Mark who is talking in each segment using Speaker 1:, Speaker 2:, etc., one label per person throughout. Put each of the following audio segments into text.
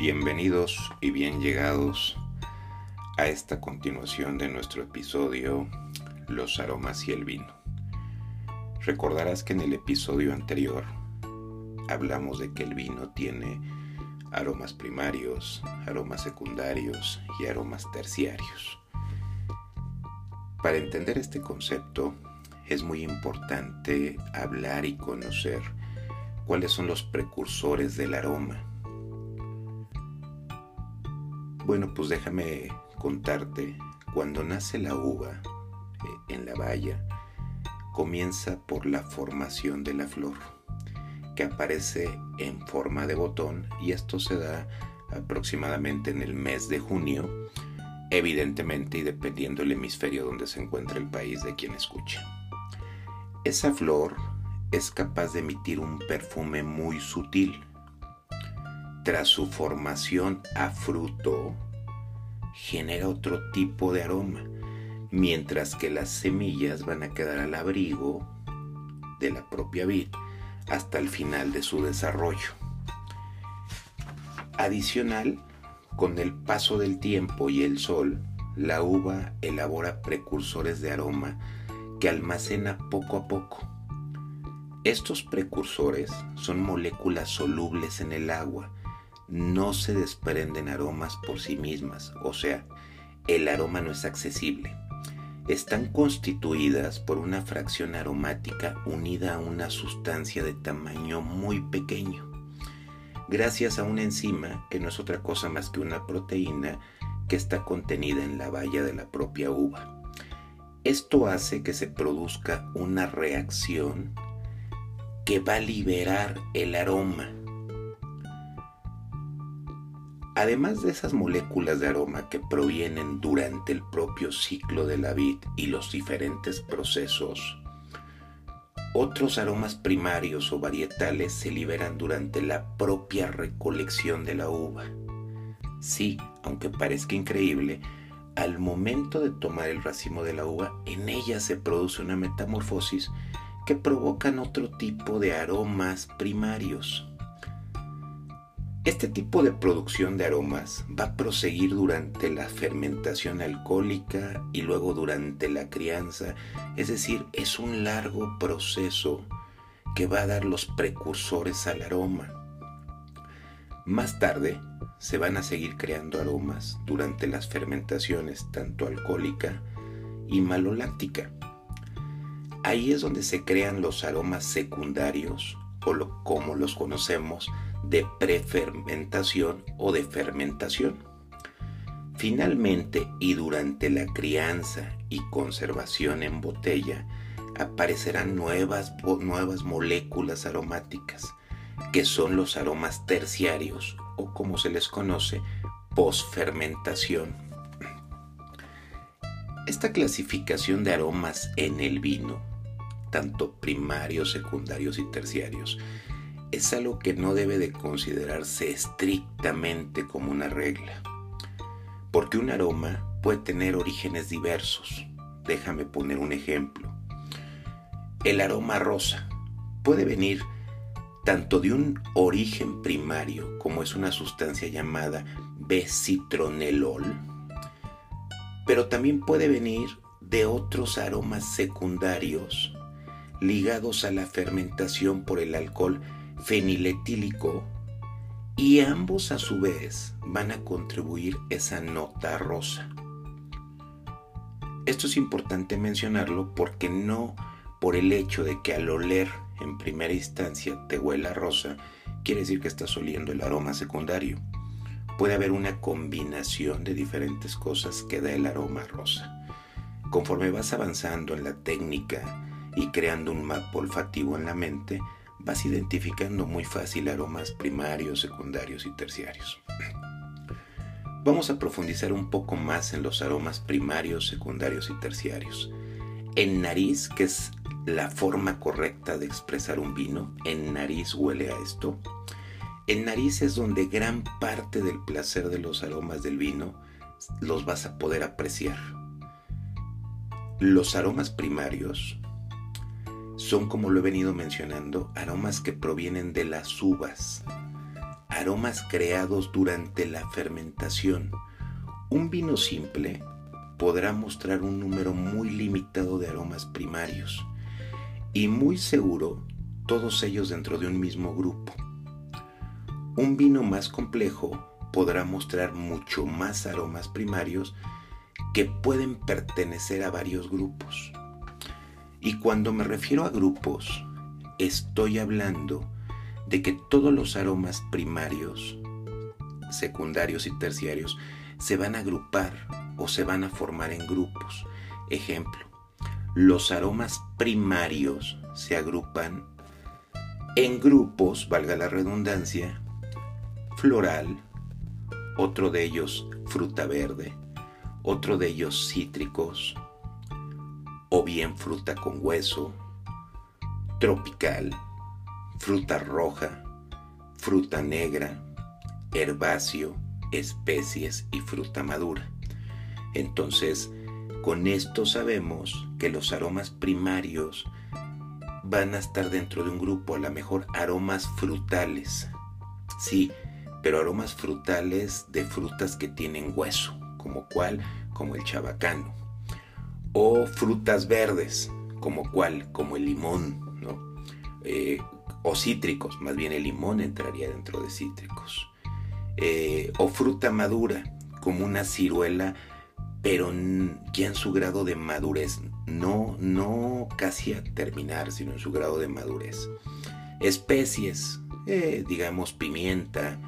Speaker 1: Bienvenidos y bien llegados a esta continuación de nuestro episodio Los aromas y el vino. Recordarás que en el episodio anterior hablamos de que el vino tiene aromas primarios, aromas secundarios y aromas terciarios. Para entender este concepto es muy importante hablar y conocer cuáles son los precursores del aroma bueno, pues déjame contarte, cuando nace la uva eh, en la valla, comienza por la formación de la flor, que aparece en forma de botón y esto se da aproximadamente en el mes de junio, evidentemente y dependiendo del hemisferio donde se encuentra el país de quien escucha. Esa flor es capaz de emitir un perfume muy sutil, tras su formación a fruto, genera otro tipo de aroma, mientras que las semillas van a quedar al abrigo de la propia vid hasta el final de su desarrollo. Adicional, con el paso del tiempo y el sol, la uva elabora precursores de aroma que almacena poco a poco. Estos precursores son moléculas solubles en el agua no se desprenden aromas por sí mismas, o sea, el aroma no es accesible. Están constituidas por una fracción aromática unida a una sustancia de tamaño muy pequeño, gracias a una enzima que no es otra cosa más que una proteína que está contenida en la valla de la propia uva. Esto hace que se produzca una reacción que va a liberar el aroma Además de esas moléculas de aroma que provienen durante el propio ciclo de la vid y los diferentes procesos, otros aromas primarios o varietales se liberan durante la propia recolección de la uva. Sí, aunque parezca increíble, al momento de tomar el racimo de la uva, en ella se produce una metamorfosis que provocan otro tipo de aromas primarios. Este tipo de producción de aromas va a proseguir durante la fermentación alcohólica y luego durante la crianza, es decir, es un largo proceso que va a dar los precursores al aroma. Más tarde se van a seguir creando aromas durante las fermentaciones tanto alcohólica y maloláctica. Ahí es donde se crean los aromas secundarios o como los conocemos de prefermentación o de fermentación. Finalmente y durante la crianza y conservación en botella aparecerán nuevas, nuevas moléculas aromáticas que son los aromas terciarios o como se les conoce posfermentación. Esta clasificación de aromas en el vino, tanto primarios, secundarios y terciarios, es algo que no debe de considerarse estrictamente como una regla, porque un aroma puede tener orígenes diversos. Déjame poner un ejemplo. El aroma rosa puede venir tanto de un origen primario como es una sustancia llamada B-citronelol, pero también puede venir de otros aromas secundarios ligados a la fermentación por el alcohol feniletílico y ambos a su vez van a contribuir esa nota rosa. Esto es importante mencionarlo porque no por el hecho de que al oler en primera instancia te huela rosa, quiere decir que estás oliendo el aroma secundario. Puede haber una combinación de diferentes cosas que da el aroma rosa. Conforme vas avanzando en la técnica y creando un mapa olfativo en la mente, vas identificando muy fácil aromas primarios, secundarios y terciarios. Vamos a profundizar un poco más en los aromas primarios, secundarios y terciarios. En nariz, que es la forma correcta de expresar un vino, en nariz huele a esto. En nariz es donde gran parte del placer de los aromas del vino los vas a poder apreciar. Los aromas primarios son, como lo he venido mencionando, aromas que provienen de las uvas. aromas creados durante la fermentación. Un vino simple podrá mostrar un número muy limitado de aromas primarios y muy seguro todos ellos dentro de un mismo grupo. Un vino más complejo podrá mostrar mucho más aromas primarios que pueden pertenecer a varios grupos. Y cuando me refiero a grupos, estoy hablando de que todos los aromas primarios, secundarios y terciarios se van a agrupar o se van a formar en grupos. Ejemplo, los aromas primarios se agrupan en grupos, valga la redundancia, floral, otro de ellos fruta verde, otro de ellos cítricos, o bien fruta con hueso, tropical, fruta roja, fruta negra, herbáceo, especies y fruta madura. Entonces, con esto sabemos que los aromas primarios van a estar dentro de un grupo, a lo mejor aromas frutales. Sí, pero aromas frutales de frutas que tienen hueso, como cual, como el chabacano. O frutas verdes, como cual, como el limón, ¿no? Eh, o cítricos, más bien el limón entraría dentro de cítricos. Eh, o fruta madura, como una ciruela, pero ya en su grado de madurez, no, no casi a terminar, sino en su grado de madurez. Especies, eh, digamos pimienta,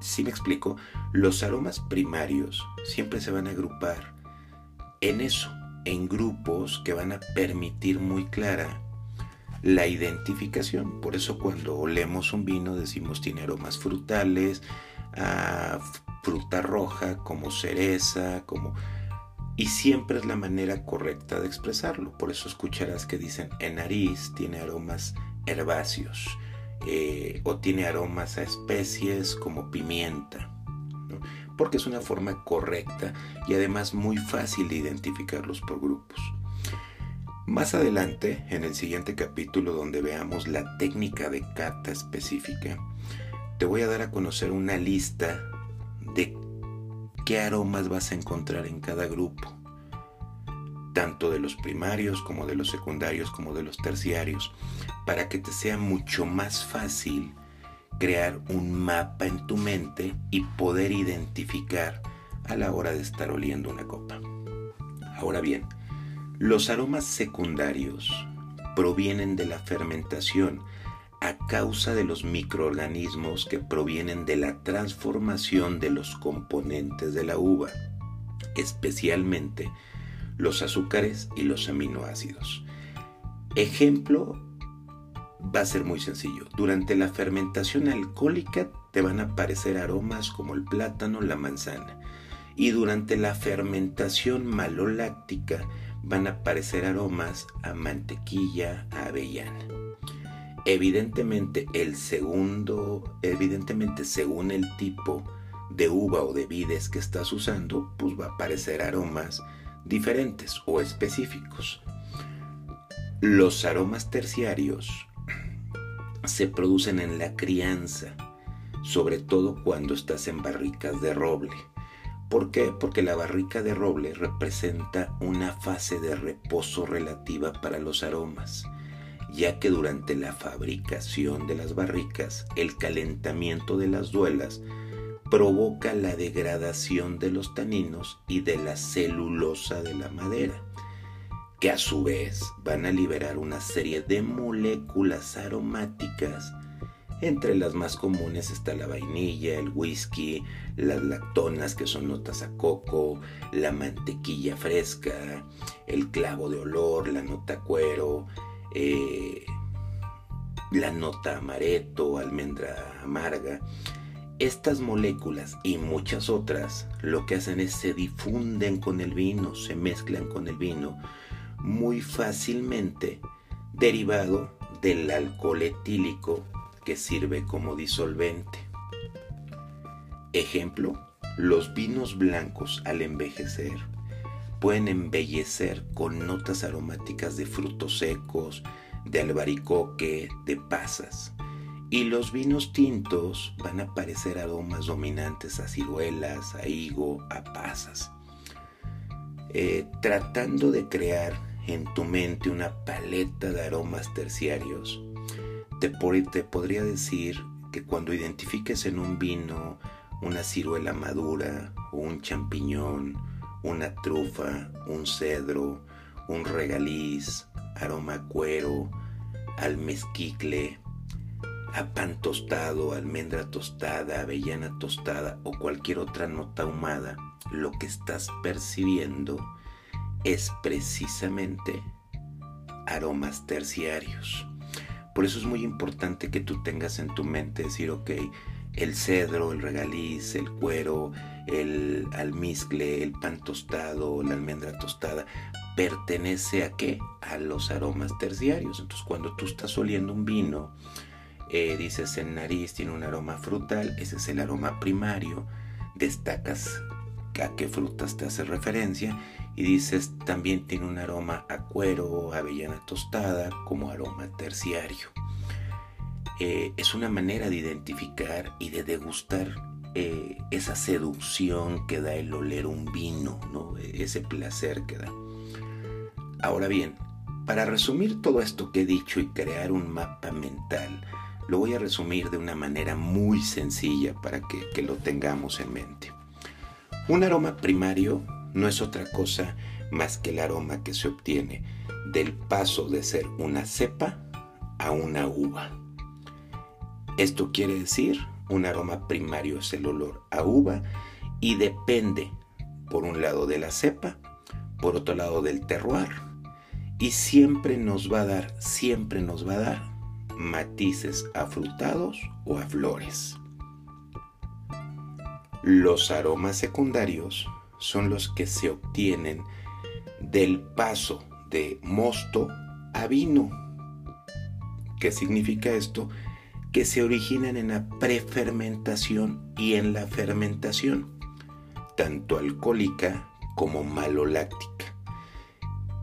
Speaker 1: si me explico, los aromas primarios siempre se van a agrupar en eso, en grupos que van a permitir muy clara la identificación. Por eso cuando olemos un vino decimos tiene aromas frutales, ah, fruta roja, como cereza, como... Y siempre es la manera correcta de expresarlo. Por eso escucharás que dicen en nariz tiene aromas herbáceos eh, o tiene aromas a especies como pimienta. Porque es una forma correcta y además muy fácil de identificarlos por grupos. Más adelante, en el siguiente capítulo donde veamos la técnica de cata específica, te voy a dar a conocer una lista de qué aromas vas a encontrar en cada grupo, tanto de los primarios como de los secundarios como de los terciarios, para que te sea mucho más fácil crear un mapa en tu mente y poder identificar a la hora de estar oliendo una copa. Ahora bien, los aromas secundarios provienen de la fermentación a causa de los microorganismos que provienen de la transformación de los componentes de la uva, especialmente los azúcares y los aminoácidos. Ejemplo va a ser muy sencillo. Durante la fermentación alcohólica te van a aparecer aromas como el plátano, la manzana. Y durante la fermentación maloláctica van a aparecer aromas a mantequilla, a avellana. Evidentemente el segundo, evidentemente según el tipo de uva o de vides que estás usando, pues va a aparecer aromas diferentes o específicos. Los aromas terciarios se producen en la crianza, sobre todo cuando estás en barricas de roble. ¿Por qué? Porque la barrica de roble representa una fase de reposo relativa para los aromas, ya que durante la fabricación de las barricas el calentamiento de las duelas provoca la degradación de los taninos y de la celulosa de la madera, que a su vez van a liberar una serie de moléculas aromáticas entre las más comunes está la vainilla, el whisky, las lactonas que son notas a coco, la mantequilla fresca, el clavo de olor, la nota cuero, eh, la nota amaretto, almendra amarga. Estas moléculas y muchas otras lo que hacen es se difunden con el vino, se mezclan con el vino muy fácilmente derivado del alcohol etílico que sirve como disolvente. Ejemplo, los vinos blancos al envejecer pueden embellecer con notas aromáticas de frutos secos, de albaricoque, de pasas. Y los vinos tintos van a aparecer aromas dominantes a ciruelas, a higo, a pasas. Eh, tratando de crear en tu mente una paleta de aromas terciarios, te, te podría decir que cuando identifiques en un vino una ciruela madura, un champiñón, una trufa, un cedro, un regaliz, aroma a cuero, almezquicle, a pan tostado, almendra tostada, avellana tostada o cualquier otra nota ahumada, lo que estás percibiendo es precisamente aromas terciarios. Por eso es muy importante que tú tengas en tu mente decir, ok, el cedro, el regaliz, el cuero, el almizcle, el pan tostado, la almendra tostada, pertenece a qué? A los aromas terciarios. Entonces cuando tú estás oliendo un vino, eh, dices en nariz tiene un aroma frutal, ese es el aroma primario, destacas a qué frutas te hace referencia y dices también tiene un aroma a cuero, avellana tostada como aroma terciario. Eh, es una manera de identificar y de degustar eh, esa seducción que da el oler un vino, ¿no? ese placer que da. Ahora bien, para resumir todo esto que he dicho y crear un mapa mental, lo voy a resumir de una manera muy sencilla para que, lo tengamos en mente. Un aroma primario no es otra cosa más que el aroma que se obtiene del paso de ser una cepa a una uva. Esto quiere decir, un aroma primario es el olor a uva y depende, por un lado, de la cepa, por otro lado, del terroir, y siempre nos va a dar, siempre nos va a dar matices afrutados o a flores. Los aromas secundarios son los que se obtienen del paso de mosto a vino. ¿Qué significa esto? que se originan en la prefermentación y en la fermentación, tanto alcohólica como maloláctica,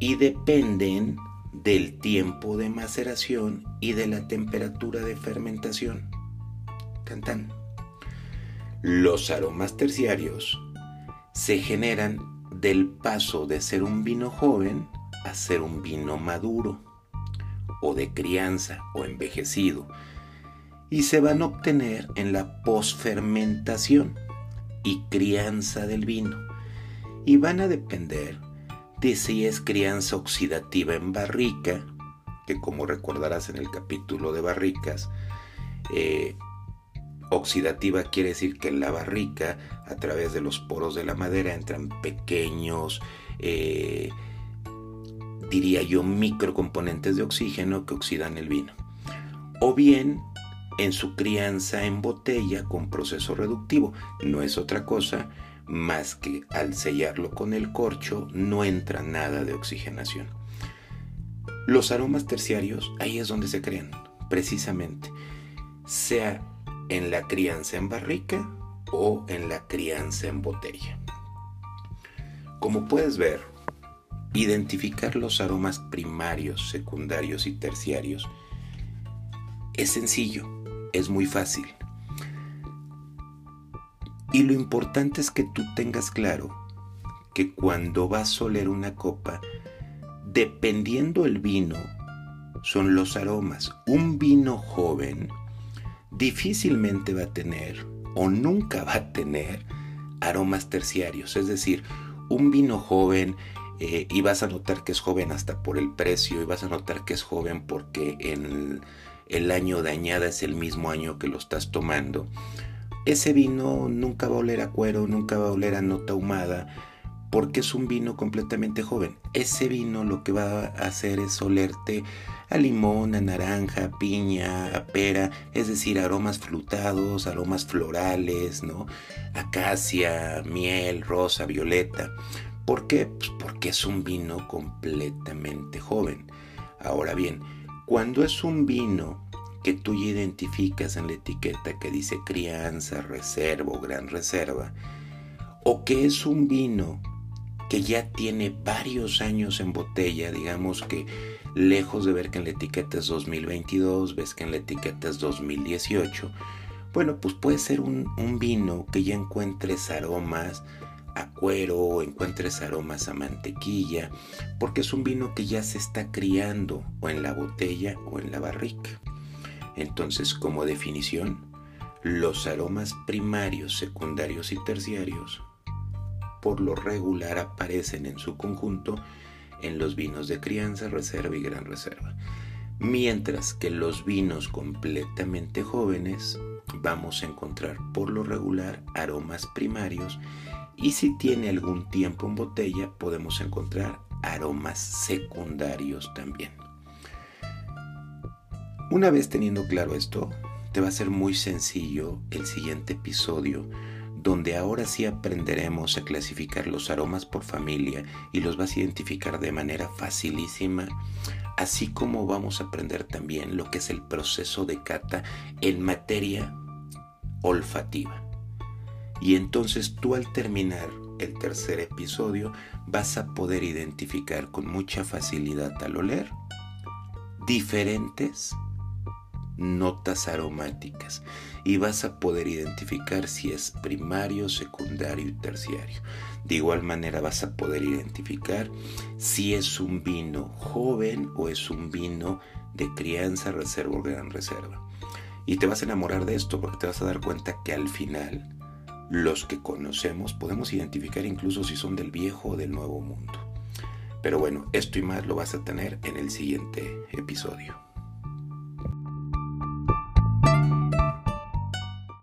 Speaker 1: y dependen del tiempo de maceración y de la temperatura de fermentación. Cantan. Los aromas terciarios se generan del paso de ser un vino joven a ser un vino maduro o de crianza o envejecido y se van a obtener en la posfermentación y crianza del vino y van a depender de si es crianza oxidativa en barrica, que como recordarás en el capítulo de barricas, eh, oxidativa quiere decir que en la barrica, a través de los poros de la madera, entran pequeños, eh, diría yo, microcomponentes de oxígeno que oxidan el vino. O bien en su crianza en botella con proceso reductivo. No es otra cosa más que al sellarlo con el corcho no entra nada de oxigenación. Los aromas terciarios ahí es donde se crean, precisamente, sea en la crianza en barrica o en la crianza en botella. Como puedes ver, identificar los aromas primarios, secundarios y terciarios es sencillo es muy fácil. Y lo importante es que tú tengas claro que cuando vas a oler una copa, dependiendo el vino, son los aromas. Un vino joven difícilmente va a tener o nunca va a tener aromas terciarios. Es decir, un vino joven eh, y vas a notar que es joven hasta por el precio y vas a notar que es joven porque en el año de es el mismo año que lo estás tomando, ese vino nunca va a oler a cuero, nunca va a oler a nota ahumada, porque es un vino completamente joven. Ese vino lo que va a hacer es olerte a limón, a naranja, a piña, a pera, es decir, aromas frutados, aromas florales, ¿no? Acacia, miel, rosa, violeta. ¿Por qué? Pues porque es un vino completamente joven. Ahora bien, cuando es un vino que tú ya identificas en la etiqueta que dice crianza, reserva gran reserva, o que es un vino que ya tiene varios años en botella, digamos que lejos de ver que en la etiqueta es 2022, ves que en la etiqueta es 2018, bueno, pues puede ser un, un vino que ya encuentres aromas a cuero, encuentres aromas a mantequilla, porque es un vino que ya se está criando o en la botella o en la barrica. Entonces, como definición, los aromas primarios, secundarios y terciarios por lo regular aparecen en su conjunto en los vinos de crianza, reserva y gran reserva. Mientras que los vinos completamente jóvenes vamos a encontrar por lo regular aromas primarios y si tiene algún tiempo en botella podemos encontrar aromas secundarios también. Una vez teniendo claro esto, te va a ser muy sencillo el siguiente episodio donde ahora sí aprenderemos a clasificar los aromas por familia y los vas a identificar de manera facilísima, así como vamos a aprender también lo que es el proceso de cata en materia olfativa. Y entonces tú al terminar el tercer episodio vas a poder identificar con mucha facilidad al oler diferentes notas aromáticas y vas a poder identificar si es primario, secundario y terciario. De igual manera vas a poder identificar si es un vino joven o es un vino de crianza, reserva o gran reserva. Y te vas a enamorar de esto porque te vas a dar cuenta que al final los que conocemos podemos identificar incluso si son del viejo o del nuevo mundo. Pero bueno, esto y más lo vas a tener en el siguiente episodio.